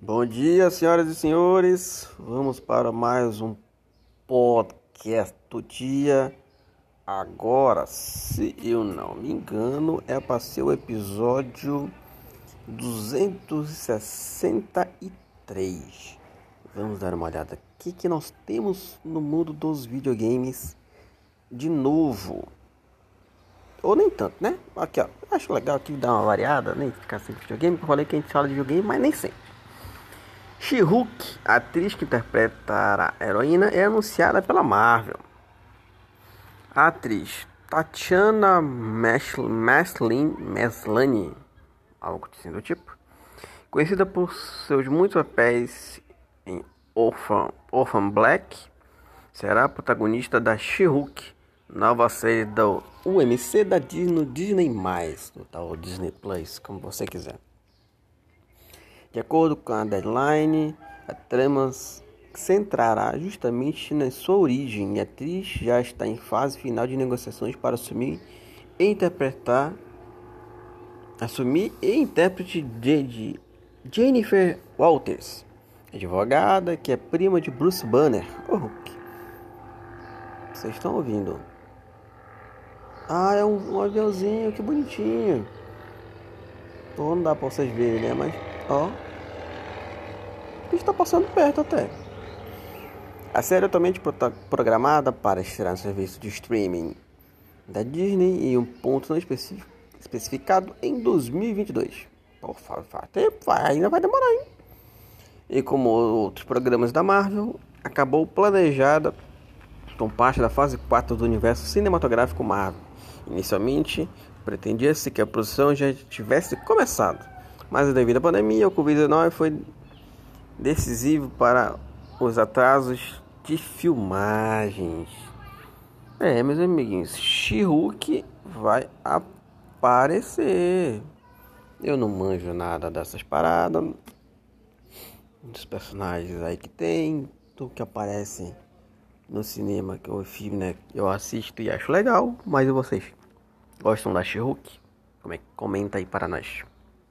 Bom dia, senhoras e senhores. Vamos para mais um podcast do dia. Agora, se eu não me engano, é para ser o episódio 263. Vamos dar uma olhada aqui que nós temos no mundo dos videogames de novo. Ou nem tanto, né? Aqui, ó. Acho legal aqui dar uma variada, nem ficar sempre videogame. Eu falei que a gente fala de videogame, mas nem sempre. She-Hulk, atriz que interpreta a heroína, é anunciada pela Marvel. A atriz Tatiana Maslany, Maslany algo assim do tipo, conhecida por seus muitos papéis em Orphan, Orphan Black, será a protagonista da She-Hulk, nova série do UMC da Disney, Disney+, do tal Disney Plus, como você quiser. De acordo com a deadline, a trama centrará justamente na sua origem e a atriz já está em fase final de negociações para assumir e interpretar assumir e intérprete de Jennifer Walters, advogada que é prima de Bruce Banner. Oh, vocês estão ouvindo? Ah, é um, um aviãozinho, que bonitinho. Então não dá pra vocês verem, né? Mas, ó. Está passando perto até. A série é totalmente programada para estrear no serviço de streaming da Disney em um ponto não especificado em 2022. Pô, faz, faz tempo, ainda vai demorar, hein? E como outros programas da Marvel, acabou planejada com parte da fase 4 do universo cinematográfico Marvel. Inicialmente, pretendia-se que a produção já tivesse começado, mas devido à pandemia, o Covid-19 foi decisivo para os atrasos de filmagens. É, meus amiguinhos, She-Hulk vai aparecer. Eu não manjo nada dessas paradas. Dos personagens aí que tem, do que aparece no cinema, que o filme, né? Eu assisto e acho legal, mas e vocês? Gostam da é que comenta aí para nós?